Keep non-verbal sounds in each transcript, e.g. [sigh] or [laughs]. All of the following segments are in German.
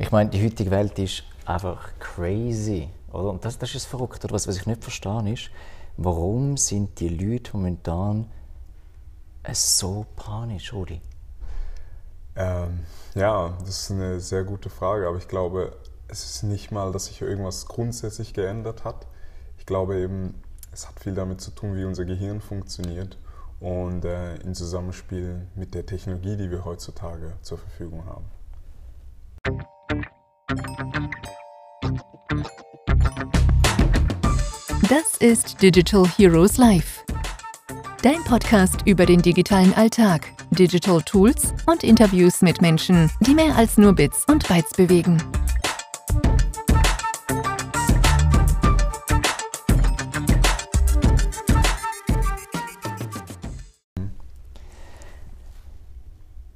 Ich meine, die heutige Welt ist einfach crazy. Oder? Und das, das ist verrückt. Oder was, was ich nicht verstehe, ist, warum sind die Leute momentan so panisch, Rudi? Ähm, ja, das ist eine sehr gute Frage, aber ich glaube, es ist nicht mal, dass sich irgendwas grundsätzlich geändert hat. Ich glaube eben, es hat viel damit zu tun, wie unser Gehirn funktioniert und äh, im Zusammenspiel mit der Technologie, die wir heutzutage zur Verfügung haben. Das ist Digital Heroes Live. Dein Podcast über den digitalen Alltag, Digital Tools und Interviews mit Menschen, die mehr als nur Bits und Bytes bewegen.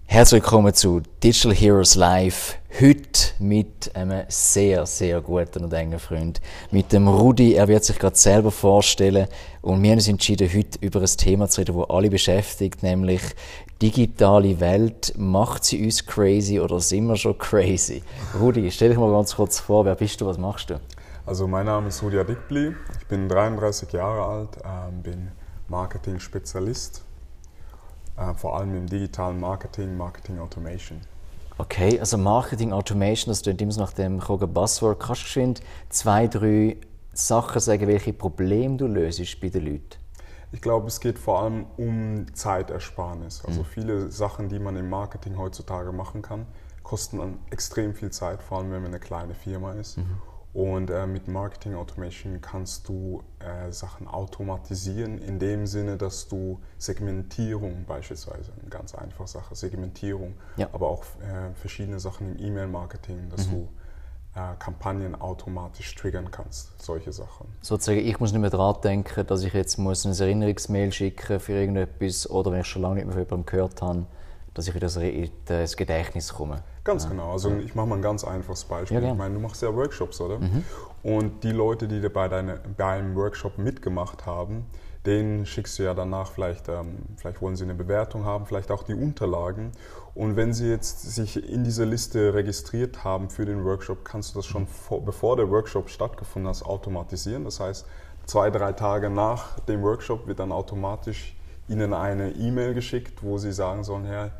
Herzlich willkommen zu Digital Heroes Live. Heute mit einem sehr, sehr guten und engen Freund. Mit dem Rudi. Er wird sich gerade selber vorstellen. Und wir haben uns entschieden, heute über ein Thema zu reden, das alle beschäftigt, nämlich digitale Welt. Macht sie uns crazy oder sind wir schon crazy? Rudi, stell dich mal ganz kurz vor. Wer bist du? Was machst du? Also, mein Name ist Rudi Adikbli. Ich bin 33 Jahre alt, ähm, bin Marketing-Spezialist äh, vor allem im digitalen Marketing, Marketing Automation. Okay, also Marketing Automation, das klingt immer nach dem Buzzword. Kannst du geschwind zwei, drei Sachen sagen, welche Probleme du löst bei den Leuten? Ich glaube, es geht vor allem um Zeitersparnis. Also mhm. viele Sachen, die man im Marketing heutzutage machen kann, kosten dann extrem viel Zeit, vor allem wenn man eine kleine Firma ist. Mhm. Und äh, mit Marketing Automation kannst du äh, Sachen automatisieren, in dem Sinne, dass du Segmentierung beispielsweise, eine ganz einfache Sache, Segmentierung, ja. aber auch äh, verschiedene Sachen im E-Mail-Marketing, dass mhm. du äh, Kampagnen automatisch triggern kannst, solche Sachen. Sozusagen, ich muss nicht mehr daran denken, dass ich jetzt muss eine Erinnerungsmail schicken für irgendetwas oder wenn ich schon lange nicht mehr von jemandem gehört habe, dass ich wieder in das Gedächtnis komme. Ganz ja. genau. Also ich mache mal ein ganz einfaches Beispiel. Ja, ich meine, du machst ja Workshops, oder? Mhm. Und die Leute, die bei, deine, bei einem Workshop mitgemacht haben, denen schickst du ja danach vielleicht, ähm, vielleicht wollen sie eine Bewertung haben, vielleicht auch die Unterlagen. Und wenn sie jetzt sich in dieser Liste registriert haben für den Workshop, kannst du das schon vor, bevor der Workshop stattgefunden hat, automatisieren. Das heißt, zwei, drei Tage nach dem Workshop wird dann automatisch ihnen eine E-Mail geschickt, wo sie sagen sollen, Herr,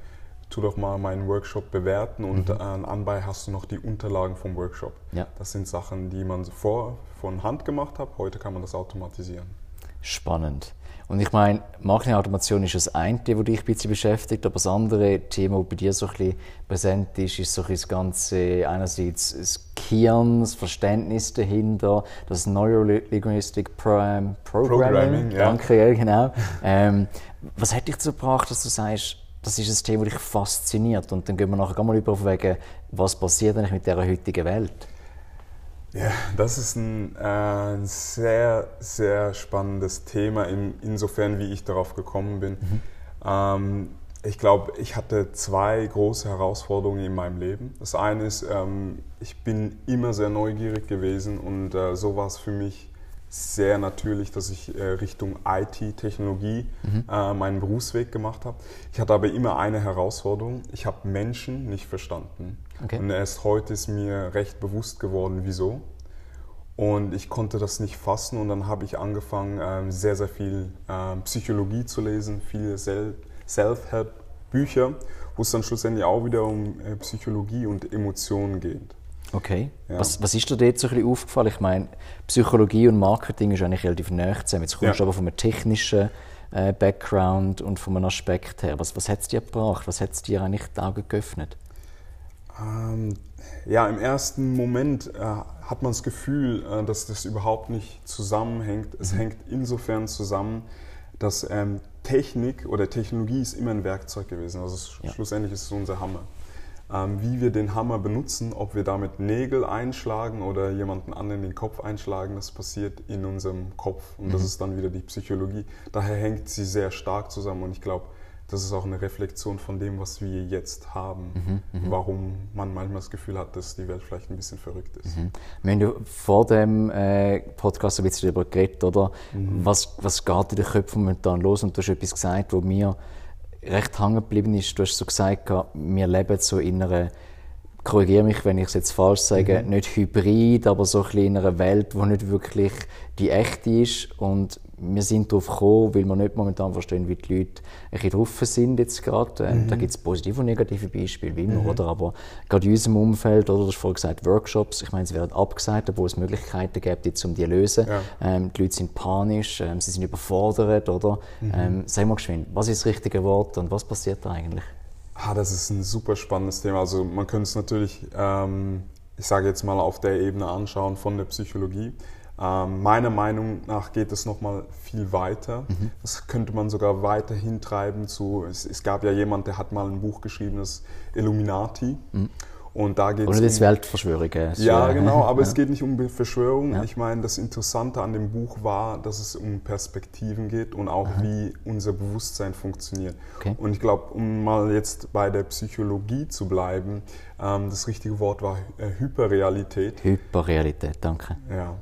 tu doch mal meinen Workshop bewerten und mhm. äh, anbei hast du noch die Unterlagen vom Workshop. Ja. Das sind Sachen, die man vor von Hand gemacht hat. Heute kann man das automatisieren. Spannend. Und ich meine, Marketing-Automation ist das eine, das dich ein bisschen beschäftigt, aber das andere Thema, das bei dir so ein bisschen präsent ist, ist so ein das ganze, einerseits das Gehirn, das Verständnis dahinter, das Neurolinguistic Programming. Programming ja. Danke, ja, genau. [laughs] ähm, was hat dich dazu gebracht, dass du sagst, das ist ein Thema, das dich fasziniert. Und dann gehen wir nachher mal über wegen, was passiert eigentlich mit dieser heutigen Welt? Ja, das ist ein äh, sehr, sehr spannendes Thema, in, insofern wie ich darauf gekommen bin. Mhm. Ähm, ich glaube, ich hatte zwei große Herausforderungen in meinem Leben. Das eine ist, ähm, ich bin immer sehr neugierig gewesen und äh, so war es für mich sehr natürlich, dass ich äh, Richtung IT-Technologie mhm. äh, meinen Berufsweg gemacht habe. Ich hatte aber immer eine Herausforderung. Ich habe Menschen nicht verstanden. Okay. Und erst heute ist mir recht bewusst geworden, wieso. Und ich konnte das nicht fassen und dann habe ich angefangen, äh, sehr, sehr viel ähm, Psychologie zu lesen, viele Self-Help-Bücher, wo es dann schlussendlich auch wieder um äh, Psychologie und Emotionen geht. Okay. Ja. Was, was ist dir dort so ein bisschen aufgefallen? Ich meine, Psychologie und Marketing ist eigentlich relativ nah zusammen. Jetzt kommst du aber von einem technischen äh, Background und von einem Aspekt her. Was, was hat es dir gebracht? Was hat es dir eigentlich die Augen geöffnet? Ähm, ja, im ersten Moment äh, hat man das Gefühl, äh, dass das überhaupt nicht zusammenhängt. Es mhm. hängt insofern zusammen, dass ähm, Technik oder Technologie ist immer ein Werkzeug gewesen. Also ja. schlussendlich ist es unser Hammer. Ähm, wie wir den Hammer benutzen, ob wir damit Nägel einschlagen oder jemanden anderen den Kopf einschlagen, das passiert in unserem Kopf und mhm. das ist dann wieder die Psychologie. Daher hängt sie sehr stark zusammen und ich glaube, das ist auch eine Reflexion von dem, was wir jetzt haben, mhm, mhm, warum man manchmal das Gefühl hat, dass die Welt vielleicht ein bisschen verrückt ist. Mhm. Wir haben ja vor dem äh, Podcast ein bisschen darüber geredet, oder? Mhm. Was, was geht in den Köpfen momentan los? Und du hast etwas gesagt, wo mir recht hängen geblieben ist. Du hast so gesagt, wir leben so in einer korrigiere mich, wenn ich es jetzt falsch sage, mhm. nicht hybrid, aber so ein in einer Welt, die nicht wirklich die echte ist. Und wir sind darauf gekommen, weil wir nicht momentan verstehen, wie die Leute ein bisschen drauf sind jetzt gerade. Ähm, mhm. Da gibt es positive und negative Beispiele, wie immer, mhm. oder? Aber gerade in unserem Umfeld, oder du hast vorhin gesagt, Workshops, ich meine, sie werden abgesagt, obwohl es Möglichkeiten gibt, jetzt, um die zu lösen. Ja. Ähm, die Leute sind panisch, ähm, sie sind überfordert, oder? Mhm. Ähm, sag mal geschwind, was ist das richtige Wort und was passiert da eigentlich? Ah, das ist ein super spannendes Thema. Also man könnte es natürlich, ähm, ich sage jetzt mal, auf der Ebene anschauen von der Psychologie. Ähm, meiner Meinung nach geht es nochmal viel weiter. Mhm. Das könnte man sogar weiter hintreiben zu, es, es, gab ja jemand, der hat mal ein Buch geschrieben, das Illuminati. Mhm. Und da geht Oder das Weltverschwörungen. Ja, genau, aber ja. es geht nicht um Verschwörung. Ja. Ich meine, das Interessante an dem Buch war, dass es um Perspektiven geht und auch Aha. wie unser Bewusstsein funktioniert. Okay. Und ich glaube, um mal jetzt bei der Psychologie zu bleiben, ähm, das richtige Wort war äh, Hyperrealität. Hyperrealität, danke. Ja.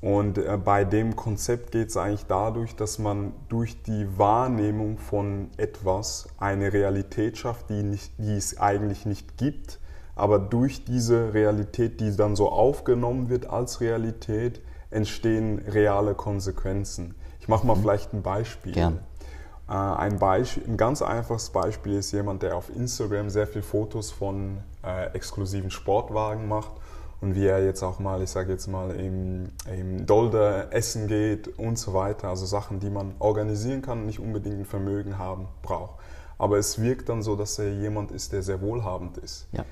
Und äh, bei dem Konzept geht es eigentlich dadurch, dass man durch die Wahrnehmung von etwas eine Realität schafft, die, nicht, die es eigentlich nicht gibt aber durch diese Realität, die dann so aufgenommen wird als Realität, entstehen reale Konsequenzen. Ich mache mal mhm. vielleicht ein Beispiel. Gern. Äh, ein, Beispiel. ein ganz einfaches Beispiel ist jemand, der auf Instagram sehr viele Fotos von äh, exklusiven Sportwagen macht und wie er jetzt auch mal, ich sage jetzt mal, im, im Dolder essen geht und so weiter. Also Sachen, die man organisieren kann und nicht unbedingt ein Vermögen haben braucht. Aber es wirkt dann so, dass er jemand ist, der sehr wohlhabend ist. Ja.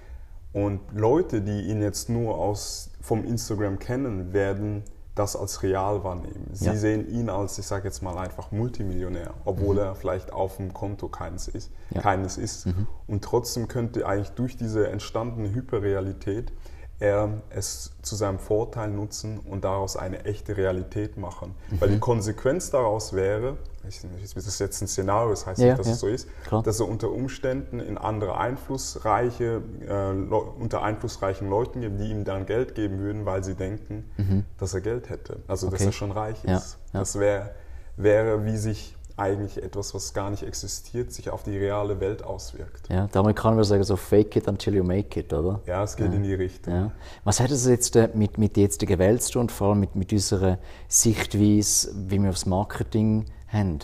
Und Leute, die ihn jetzt nur aus, vom Instagram kennen, werden das als real wahrnehmen. Sie ja. sehen ihn als, ich sage jetzt mal einfach Multimillionär, obwohl mhm. er vielleicht auf dem Konto keines ist. Ja. Keines ist. Mhm. Und trotzdem könnte eigentlich durch diese entstandene Hyperrealität er es zu seinem Vorteil nutzen und daraus eine echte Realität machen. Mhm. Weil die Konsequenz daraus wäre, ich, das ist jetzt ein Szenario, das heißt ja, nicht, dass ja. es so ist, Klar. dass er unter Umständen in andere einflussreiche, äh, unter einflussreichen Leuten gibt, die ihm dann Geld geben würden, weil sie denken, mhm. dass er Geld hätte. Also okay. dass er schon reich ist. Ja, das wär, wäre, wie sich eigentlich etwas, was gar nicht existiert, sich auf die reale Welt auswirkt. Ja, der Amerikaner würde sagen so fake it until you make it, oder? Ja, es geht ja. in die Richtung. Ja. Was hat es jetzt äh, mit, mit der jetzigen Welt zu tun und vor allem mit, mit unserer Sichtweise, wie wir aufs Marketing haben?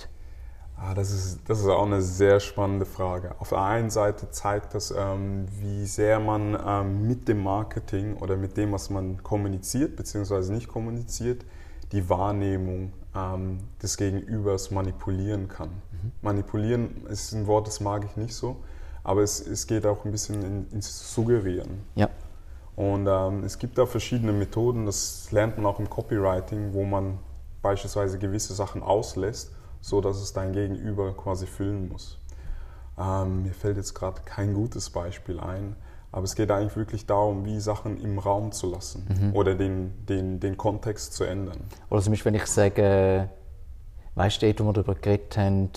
Ah, das, ist, das ist auch eine sehr spannende Frage. Auf der einen Seite zeigt das, ähm, wie sehr man ähm, mit dem Marketing oder mit dem, was man kommuniziert bzw. nicht kommuniziert, die Wahrnehmung ähm, des Gegenübers manipulieren kann. Mhm. Manipulieren ist ein Wort, das mag ich nicht so, aber es, es geht auch ein bisschen in, ins Suggerieren. Ja. Und ähm, es gibt da verschiedene Methoden, das lernt man auch im Copywriting, wo man beispielsweise gewisse Sachen auslässt, so dass es dein Gegenüber quasi füllen muss. Ähm, mir fällt jetzt gerade kein gutes Beispiel ein, aber es geht eigentlich wirklich darum, wie Sachen im Raum zu lassen mhm. oder den, den, den Kontext zu ändern. Oder zum Beispiel, wenn ich sage, weißt du, wo wir darüber geredet haben,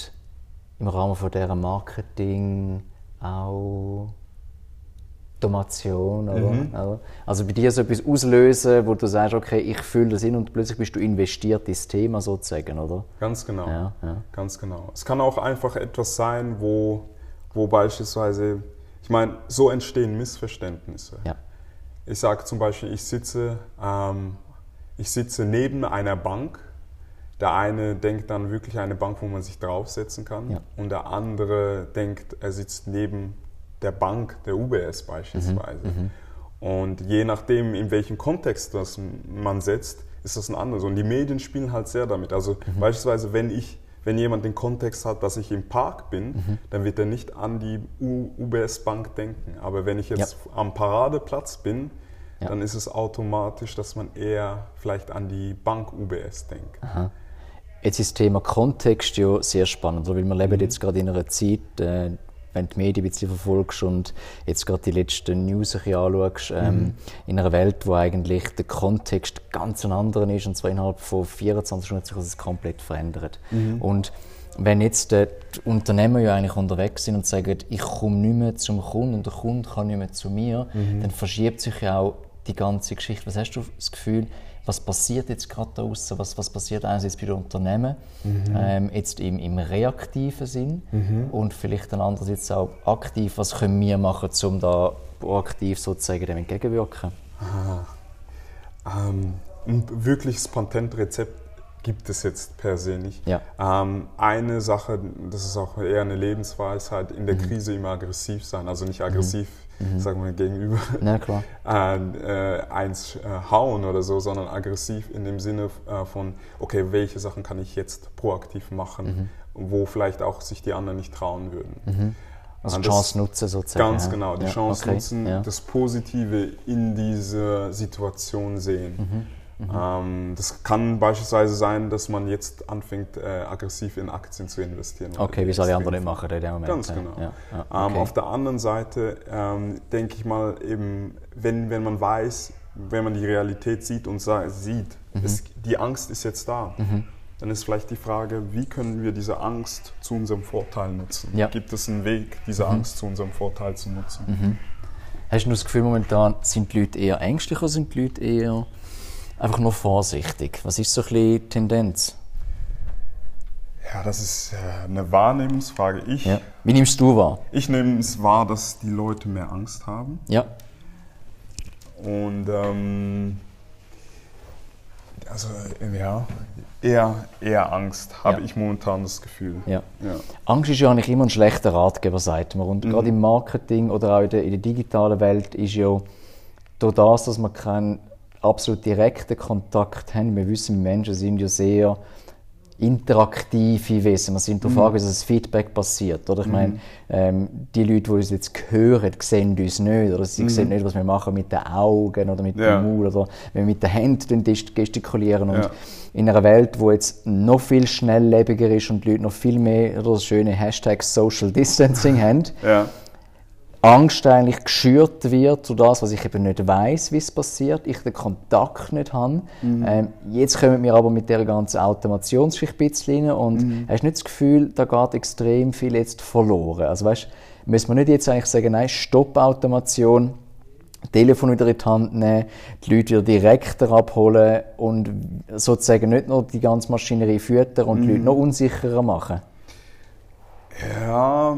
im Rahmen von dieser Marketing, auch Automation. Oder? Mhm. Also bei dir so etwas auslösen, wo du sagst, okay, ich fühle das in und plötzlich bist du investiert ins Thema sozusagen, oder? Ganz genau. Ja, ja. Ganz genau. Es kann auch einfach etwas sein, wo, wo beispielsweise, ich meine, so entstehen Missverständnisse. Ja. Ich sage zum Beispiel, ich sitze, ähm, ich sitze neben einer Bank. Der eine denkt dann wirklich eine Bank, wo man sich draufsetzen kann. Ja. Und der andere denkt, er sitzt neben der Bank, der UBS beispielsweise. Mhm, mhm, und je nachdem, in welchem Kontext das man setzt, ist das ein anderes. Und die Medien spielen halt sehr damit. Also mhm. beispielsweise, wenn ich wenn jemand den Kontext hat, dass ich im Park bin, mhm. dann wird er nicht an die UBS Bank denken. Aber wenn ich jetzt ja. am Paradeplatz bin, ja. dann ist es automatisch, dass man eher vielleicht an die Bank UBS denkt. Aha. Jetzt ist das Thema Kontext ja sehr spannend, weil wir leben mhm. jetzt gerade in einer Zeit, äh, wenn du die Medien ein bisschen verfolgst und jetzt gerade die letzten News ein anschaust, ähm, mhm. in einer Welt, wo eigentlich der Kontext ganz ein anderer ist, und zwar innerhalb von 24 Stunden hat sich das komplett verändert. Mhm. Und wenn jetzt die Unternehmer ja eigentlich unterwegs sind und sagen, ich komme nicht mehr zum Kunden und der Kunde kann nicht mehr zu mir, mhm. dann verschiebt sich ja auch die ganze Geschichte. Was hast du das Gefühl, was passiert jetzt gerade da draußen, was, was passiert einerseits bei den Unternehmen, mhm. ähm, jetzt im, im reaktiven Sinn mhm. und vielleicht dann andererseits auch aktiv, was können wir machen, um da proaktiv sozusagen dem entgegenwirken? Ähm, ein wirkliches Patentrezept gibt es jetzt per se nicht. Ja. Ähm, eine Sache, das ist auch eher eine Lebensweisheit, in der mhm. Krise immer aggressiv sein. Also nicht aggressiv, mhm. sagen wir gegenüber, ja, [laughs] äh, eins äh, hauen oder so, sondern aggressiv in dem Sinne äh, von, okay, welche Sachen kann ich jetzt proaktiv machen, mhm. wo vielleicht auch sich die anderen nicht trauen würden. Mhm. Also die Chance nutzen sozusagen. Ganz genau, die ja, Chance okay, nutzen, ja. das Positive in dieser Situation sehen. Mhm. Ähm, das kann beispielsweise sein, dass man jetzt anfängt, äh, aggressiv in Aktien zu investieren. Okay, wie soll die anderen machen in dem Moment. Ganz genau. Ja, ja, ähm, okay. ähm, auf der anderen Seite ähm, denke ich mal eben, wenn, wenn man weiß, wenn man die Realität sieht und sieht, mhm. es, die Angst ist jetzt da. Mhm. Dann ist vielleicht die Frage, wie können wir diese Angst zu unserem Vorteil nutzen? Ja. Gibt es einen Weg, diese mhm. Angst zu unserem Vorteil zu nutzen? Mhm. Hast du das Gefühl momentan, sind die Leute eher ängstlich oder sind die Leute eher einfach nur vorsichtig? Was ist so ein bisschen die Tendenz? Ja, das ist äh, eine Wahrnehmungsfrage. Ich, ja. Wie nimmst du wahr? Ich nehme es wahr, dass die Leute mehr Angst haben. Ja. Und ähm, also ja, eher, eher Angst, habe ja. ich momentan das Gefühl. Ja. ja. Angst ist ja eigentlich immer ein schlechter Ratgeber, sagt man. Und mhm. gerade im Marketing oder auch in der, in der digitalen Welt ist ja durch das, dass man keinen absolut direkten Kontakt haben. Wir wissen, Menschen sind ja sehr interaktive Wesen. Wir sind darauf mhm. angewiesen, dass Feedback passiert. Oder? Ich mhm. meine, ähm, die Leute, die uns jetzt hören, sehen uns nicht. Oder sie mhm. sehen nicht, was wir machen mit den Augen oder mit ja. dem Mund oder wenn wir mit den Händen gestikulieren. Und ja. in einer Welt, wo jetzt noch viel schnelllebiger ist und die Leute noch viel mehr oder das schöne Hashtag Social Distancing haben, ja. Angst eigentlich geschürt wird durch das, was ich eben nicht weiß, wie es passiert, ich den Kontakt nicht habe. Mhm. Ähm, jetzt kommen wir aber mit der ganzen Automationsgeschichte ein bisschen rein und mhm. hast nicht das Gefühl, da geht extrem viel jetzt verloren. Also weißt, müssen wir nicht jetzt eigentlich sagen, nein, Stopp Automation, Telefon wieder in die Hand nehmen, die Leute wieder direkter abholen und sozusagen nicht nur die ganze Maschinerie füttern und mhm. die Leute noch unsicherer machen? Ja,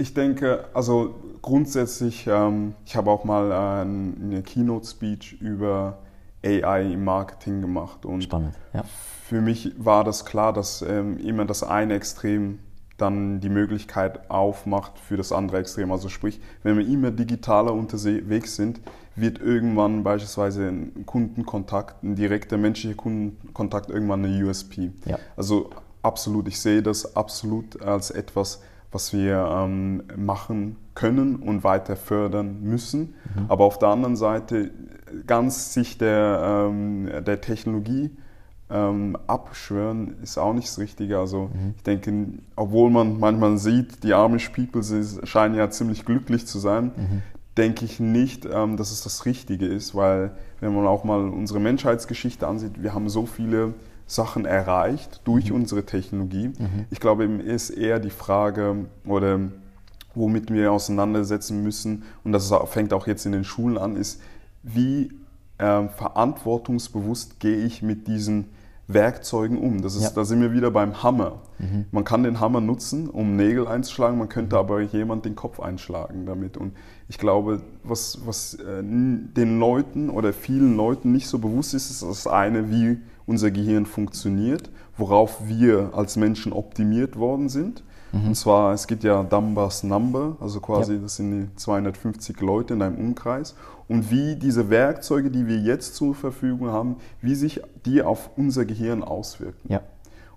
ich denke, also grundsätzlich, ähm, ich habe auch mal äh, eine Keynote-Speech über AI im Marketing gemacht. Und Spannend, ja. Für mich war das klar, dass ähm, immer das eine Extrem dann die Möglichkeit aufmacht für das andere Extrem. Also sprich, wenn wir immer digitaler unterwegs sind, wird irgendwann beispielsweise ein Kundenkontakt, ein direkter menschlicher Kundenkontakt irgendwann eine USP. Ja. Also absolut, ich sehe das absolut als etwas, was wir ähm, machen können und weiter fördern müssen. Mhm. Aber auf der anderen Seite ganz sich der, ähm, der Technologie ähm, abschwören ist auch nicht das Richtige. Also mhm. ich denke, obwohl man manchmal sieht, die Amish People sie scheinen ja ziemlich glücklich zu sein, mhm. denke ich nicht, ähm, dass es das Richtige ist, weil wenn man auch mal unsere Menschheitsgeschichte ansieht, wir haben so viele Sachen erreicht durch mhm. unsere Technologie. Mhm. Ich glaube, ist eher die Frage oder womit wir auseinandersetzen müssen, und das fängt auch jetzt in den Schulen an, ist, wie äh, verantwortungsbewusst gehe ich mit diesen Werkzeugen um. Das ist, ja. Da sind wir wieder beim Hammer. Mhm. Man kann den Hammer nutzen, um Nägel einzuschlagen, man könnte aber jemand den Kopf einschlagen damit. Und ich glaube, was, was äh, den Leuten oder vielen Leuten nicht so bewusst ist, ist das eine, wie unser Gehirn funktioniert, worauf wir als Menschen optimiert worden sind. Mhm. Und zwar, es gibt ja Dunbar's Number, also quasi, ja. das sind die 250 Leute in einem Umkreis. Und wie diese Werkzeuge, die wir jetzt zur Verfügung haben, wie sich die auf unser Gehirn auswirken. Ja.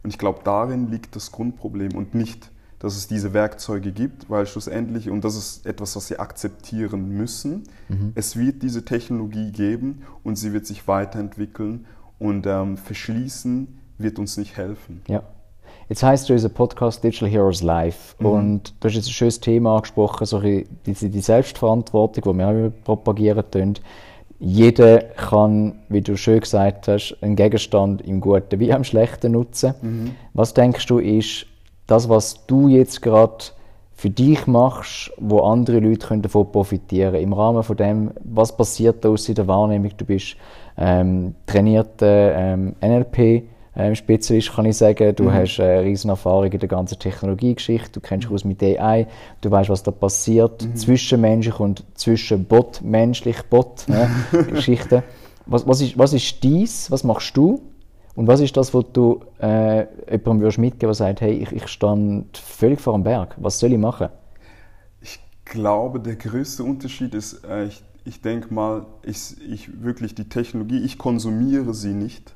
Und ich glaube, darin liegt das Grundproblem und nicht, dass es diese Werkzeuge gibt, weil schlussendlich, und das ist etwas, was sie akzeptieren müssen, mhm. es wird diese Technologie geben und sie wird sich weiterentwickeln und ähm, verschließen wird uns nicht helfen. Ja. Jetzt heißt unser Podcast Digital Heroes Live mhm. und du hast jetzt ein schönes Thema angesprochen, so die, die Selbstverantwortung, die wir auch propagieren tun. Jeder kann, wie du schön gesagt hast, einen Gegenstand im Guten wie im Schlechten nutzen. Mhm. Was denkst du ist das, was du jetzt gerade für dich machst, wo andere Leute davon profitieren können? Im Rahmen von dem, was passiert da aus in der Wahrnehmung? Du bist ähm, trainierter ähm, NLP ähm, Spezialist, kann ich sagen. Du mhm. hast äh, riesen Erfahrung in der ganzen Technologiegeschichte, du kennst dich aus mit AI, du weißt, was da passiert, mhm. zwischenmenschlich und zwischen Bot, menschlich, Bot, ne? [laughs] Geschichten. Was, was, ist, was ist dies? Was machst du? Und was ist das, was du äh, jemandem würdest mitgeben, der sagt, hey, ich, ich stand völlig vor dem Berg, was soll ich machen? Ich glaube, der größte Unterschied ist, äh, ich, ich denke mal, ich, ich wirklich die Technologie, ich konsumiere sie nicht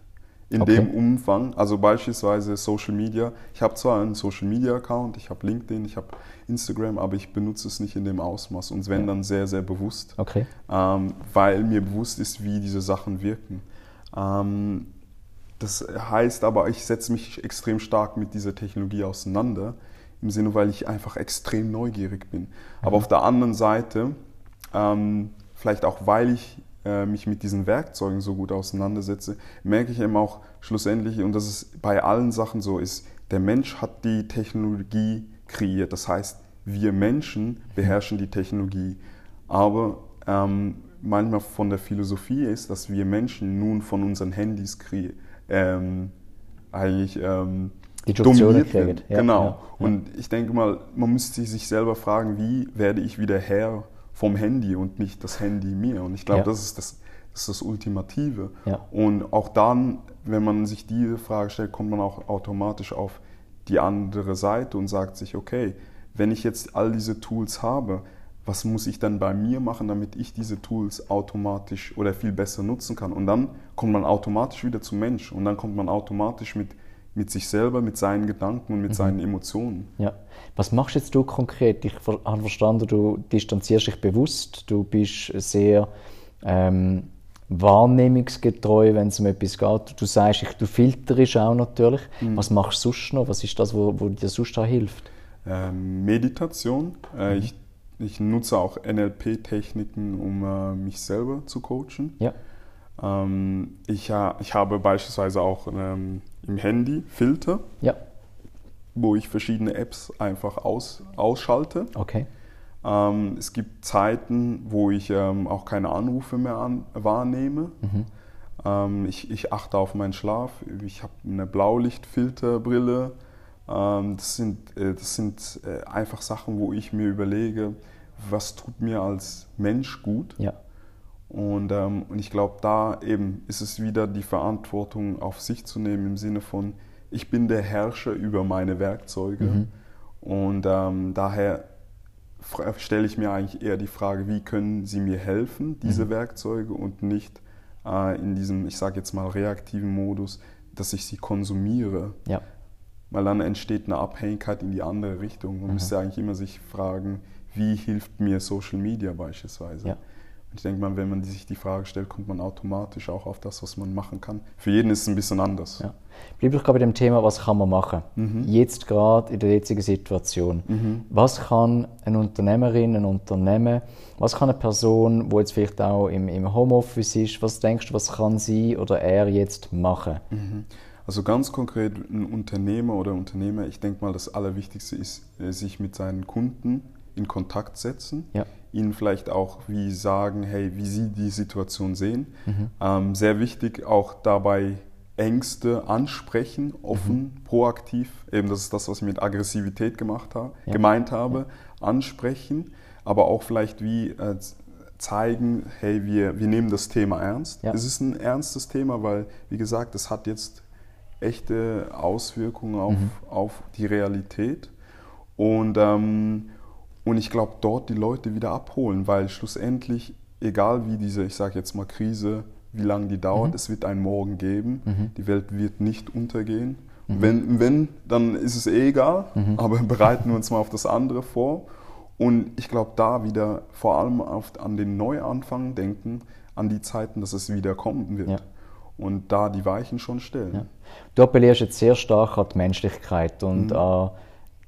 in okay. dem Umfang. Also beispielsweise Social Media. Ich habe zwar einen Social Media Account, ich habe LinkedIn, ich habe Instagram, aber ich benutze es nicht in dem Ausmaß und wenn dann sehr, sehr bewusst, okay. ähm, weil mir bewusst ist, wie diese Sachen wirken. Ähm, das heißt aber, ich setze mich extrem stark mit dieser Technologie auseinander, im Sinne, weil ich einfach extrem neugierig bin. Mhm. Aber auf der anderen Seite, ähm, vielleicht auch weil ich äh, mich mit diesen Werkzeugen so gut auseinandersetze, merke ich eben auch schlussendlich, und das ist bei allen Sachen so, ist, der Mensch hat die Technologie kreiert. Das heißt, wir Menschen beherrschen die Technologie. Aber ähm, manchmal von der Philosophie ist, dass wir Menschen nun von unseren Handys ähm, eigentlich ähm, die dominiert werden. Ja, genau. Ja, ja. Und ich denke mal, man müsste sich selber fragen, wie werde ich wieder Herr vom Handy und nicht das Handy mir. Und ich glaube, ja. das, ist das, das ist das Ultimative. Ja. Und auch dann, wenn man sich diese Frage stellt, kommt man auch automatisch auf die andere Seite und sagt sich, okay, wenn ich jetzt all diese Tools habe, was muss ich dann bei mir machen, damit ich diese Tools automatisch oder viel besser nutzen kann? Und dann kommt man automatisch wieder zum Mensch und dann kommt man automatisch mit mit sich selber, mit seinen Gedanken und mit mhm. seinen Emotionen. Ja. Was machst jetzt du konkret? Ich habe verstanden, du distanzierst dich bewusst, du bist sehr ähm, wahrnehmungsgetreu, wenn es um etwas geht. Du sagst, ich, du filterst auch natürlich. Mhm. Was machst du sonst noch? Was ist das, wo, wo dir sonst auch hilft? Ähm, Meditation. Äh, mhm. ich, ich nutze auch NLP-Techniken, um äh, mich selber zu coachen. Ja. Ähm, ich, ich habe beispielsweise auch ähm, im Handy Filter, ja. wo ich verschiedene Apps einfach aus, ausschalte. Okay. Ähm, es gibt Zeiten, wo ich ähm, auch keine Anrufe mehr an, wahrnehme. Mhm. Ähm, ich, ich, achte auf meinen Schlaf. Ich habe eine Blaulichtfilterbrille. Ähm, das sind, äh, das sind äh, einfach Sachen, wo ich mir überlege, was tut mir als Mensch gut. Ja. Und, ähm, und ich glaube, da eben ist es wieder die Verantwortung auf sich zu nehmen im Sinne von, ich bin der Herrscher über meine Werkzeuge. Mhm. Und ähm, daher stelle ich mir eigentlich eher die Frage, wie können sie mir helfen, diese mhm. Werkzeuge, und nicht äh, in diesem, ich sage jetzt mal, reaktiven Modus, dass ich sie konsumiere. Ja. Weil dann entsteht eine Abhängigkeit in die andere Richtung. Man mhm. müsste eigentlich immer sich fragen, wie hilft mir Social Media beispielsweise? Ja. Ich denke mal, wenn man sich die Frage stellt, kommt man automatisch auch auf das, was man machen kann. Für jeden ist es ein bisschen anders. Ja. Bleib doch gerade bei dem Thema, was kann man machen? Mhm. Jetzt gerade in der jetzigen Situation. Mhm. Was kann eine Unternehmerin, ein Unternehmen, was kann eine Person, die jetzt vielleicht auch im, im Homeoffice ist, was denkst du, was kann sie oder er jetzt machen? Mhm. Also ganz konkret ein Unternehmer oder Unternehmer, ich denke mal, das Allerwichtigste ist, äh, sich mit seinen Kunden in Kontakt setzen, ja. Ihnen vielleicht auch wie sagen, hey, wie sie die Situation sehen. Mhm. Ähm, sehr wichtig auch dabei Ängste ansprechen, offen, mhm. proaktiv. Eben das ist das, was ich mit Aggressivität gemacht habe, ja. gemeint habe, ja. ansprechen, aber auch vielleicht wie äh, zeigen, hey, wir, wir nehmen das Thema ernst. Es ist ein ernstes Thema, weil, wie gesagt, es hat jetzt echte Auswirkungen auf, mhm. auf die Realität. Und ähm, und ich glaube, dort die Leute wieder abholen, weil schlussendlich, egal wie diese, ich sage jetzt mal Krise, wie lange die dauert, mhm. es wird einen Morgen geben. Mhm. Die Welt wird nicht untergehen. Mhm. Wenn, wenn, dann ist es eh egal, mhm. aber [laughs] bereiten wir uns mal auf das andere vor. Und ich glaube, da wieder vor allem auf, an den Neuanfang denken, an die Zeiten, dass es wieder kommen wird. Ja. Und da die Weichen schon stellen. Ja. Du appellierst jetzt sehr stark an die Menschlichkeit und mhm. an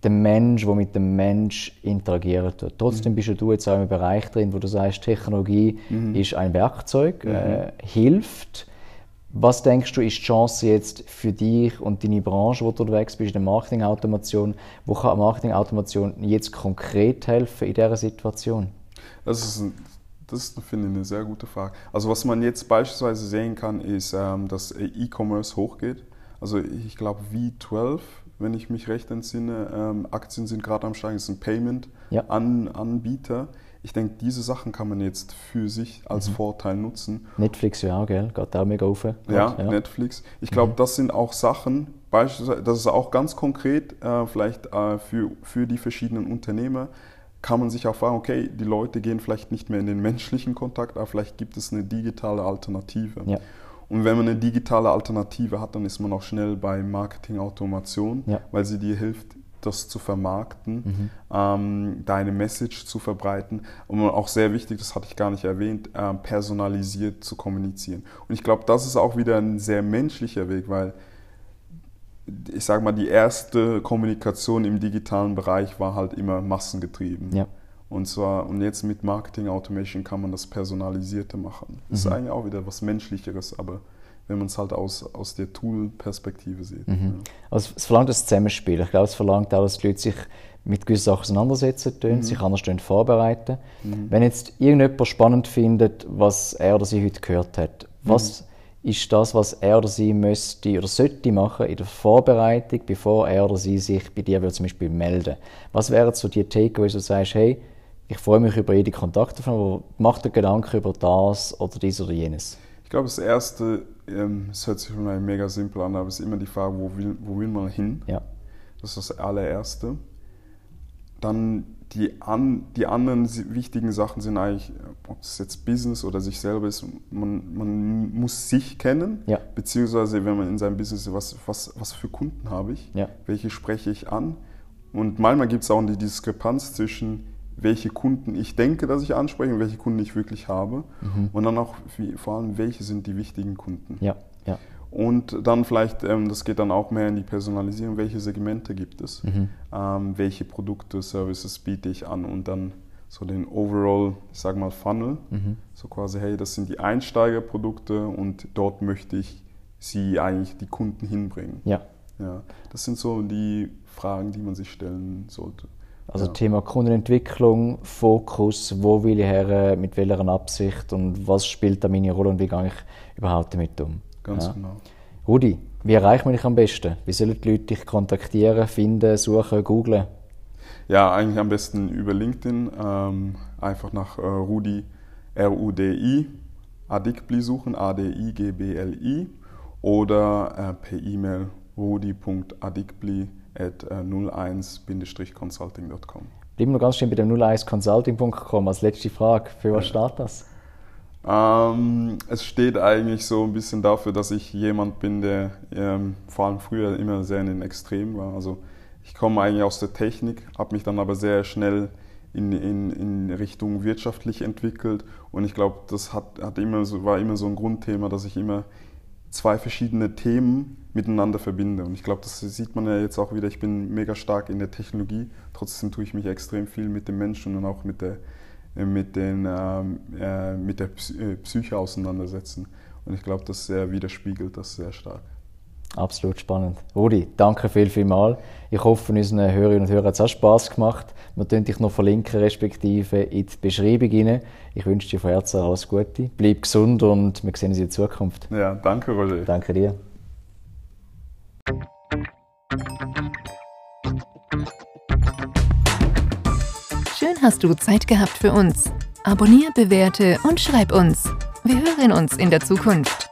der Mensch, der mit dem Mensch interagiert wird. Trotzdem mhm. bist du jetzt auch im Bereich drin, wo du sagst, Technologie mhm. ist ein Werkzeug, mhm. äh, hilft. Was denkst du, ist die Chance jetzt für dich und deine Branche, wo du unterwegs bist, in der Marketingautomation? Wo kann Marketingautomation jetzt konkret helfen in dieser Situation? Das ist, ein, das ist, finde ich, eine sehr gute Frage. Also was man jetzt beispielsweise sehen kann, ist, ähm, dass E-Commerce hochgeht. Also ich glaube V12, wenn ich mich recht entsinne, ähm, Aktien sind gerade am Steigen, ist ein Payment-Anbieter. Ja. Ich denke, diese Sachen kann man jetzt für sich als mhm. Vorteil nutzen. Netflix ja auch, gell? Geht auch mega auf. Ja, ja, Netflix. Ich glaube, mhm. das sind auch Sachen, beispielsweise, das ist auch ganz konkret, äh, vielleicht äh, für, für die verschiedenen Unternehmer, kann man sich auch fragen, okay, die Leute gehen vielleicht nicht mehr in den [laughs] menschlichen Kontakt, aber vielleicht gibt es eine digitale Alternative. Ja. Und wenn man eine digitale Alternative hat, dann ist man auch schnell bei Marketing-Automation, ja. weil sie dir hilft, das zu vermarkten, mhm. ähm, deine Message zu verbreiten und auch sehr wichtig, das hatte ich gar nicht erwähnt, äh, personalisiert zu kommunizieren. Und ich glaube, das ist auch wieder ein sehr menschlicher Weg, weil ich sage mal, die erste Kommunikation im digitalen Bereich war halt immer massengetrieben. Ja. Und zwar, und jetzt mit Marketing Automation kann man das personalisierte machen. Das mhm. ist eigentlich auch wieder was Menschlicheres, aber wenn man es halt aus, aus der Tool-Perspektive sieht. Mhm. Ja. Also es verlangt das Zusammenspiel. Ich glaube, es verlangt auch, dass die Leute sich mit gewissen Sachen auseinandersetzen, mhm. sich anders vorbereiten. Mhm. Wenn jetzt irgendjemand spannend findet, was er oder sie heute gehört hat, was mhm. ist das, was er oder sie müsste oder sollte machen in der Vorbereitung, bevor er oder sie sich bei dir zum Beispiel melden? Was wären so die Takeaways, wo du sagst, hey, ich freue mich über jede Kontakte von aber mach dir Gedanken über das oder dies oder jenes. Ich glaube, das Erste, ähm, es hört sich schon mega simpel an, aber es ist immer die Frage, wo will, wo will man hin? Ja. Das ist das allererste. Dann die, an, die anderen wichtigen Sachen sind eigentlich, ob es jetzt Business oder sich selber ist, man, man muss sich kennen, ja. beziehungsweise wenn man in seinem Business ist, was, was, was für Kunden habe ich, ja. welche spreche ich an. Und manchmal gibt es auch die Diskrepanz zwischen welche Kunden ich denke, dass ich anspreche und welche Kunden ich wirklich habe. Mhm. Und dann auch wie, vor allem, welche sind die wichtigen Kunden. Ja, ja. Und dann vielleicht, ähm, das geht dann auch mehr in die Personalisierung, welche Segmente gibt es, mhm. ähm, welche Produkte, Services biete ich an und dann so den Overall, ich sag mal, Funnel. Mhm. So quasi, hey, das sind die Einsteigerprodukte und dort möchte ich sie eigentlich die Kunden hinbringen. Ja. ja. Das sind so die Fragen, die man sich stellen sollte. Also ja. Thema Kundenentwicklung, Fokus, wo will ich her, mit welcher Absicht und was spielt da meine Rolle und wie gehe ich überhaupt damit um. Ganz ja. genau. Rudi, wie erreicht man dich am besten? Wie sollen die Leute dich kontaktieren, finden, suchen, googlen? Ja, eigentlich am besten über LinkedIn. Ähm, einfach nach äh, Rudi, R-U-D-I, Adikbli suchen, A-D-I-G-B-L-I oder äh, per E-Mail rudi.adikbli at 01-consulting.com. Bleiben wir ganz schön bei dem 01consulting.com als letzte Frage. Für was steht das? Ähm, es steht eigentlich so ein bisschen dafür, dass ich jemand bin, der ähm, vor allem früher immer sehr in den Extremen war. Also ich komme eigentlich aus der Technik, habe mich dann aber sehr schnell in, in, in Richtung wirtschaftlich entwickelt und ich glaube, das hat, hat immer so, war immer so ein Grundthema, dass ich immer zwei verschiedene Themen miteinander verbinde. Und ich glaube, das sieht man ja jetzt auch wieder. Ich bin mega stark in der Technologie. Trotzdem tue ich mich extrem viel mit den Menschen und auch mit der, äh, mit den, ähm, äh, mit der äh, Psyche auseinandersetzen. Und ich glaube, das sehr widerspiegelt das sehr stark. Absolut spannend. Rudi, danke viel, viel mal. Ich hoffe, unseren Hörerinnen und Hörern hat es auch Spass gemacht. Wir können dich noch verlinken, respektive in die Beschreibung rein. Ich wünsche dir von Herzen alles Gute. Bleib gesund und wir sehen uns in der Zukunft. Ja, danke, Roger. Danke dir. Schön hast du Zeit gehabt für uns. Abonnier, bewerte und schreib uns. Wir hören uns in der Zukunft.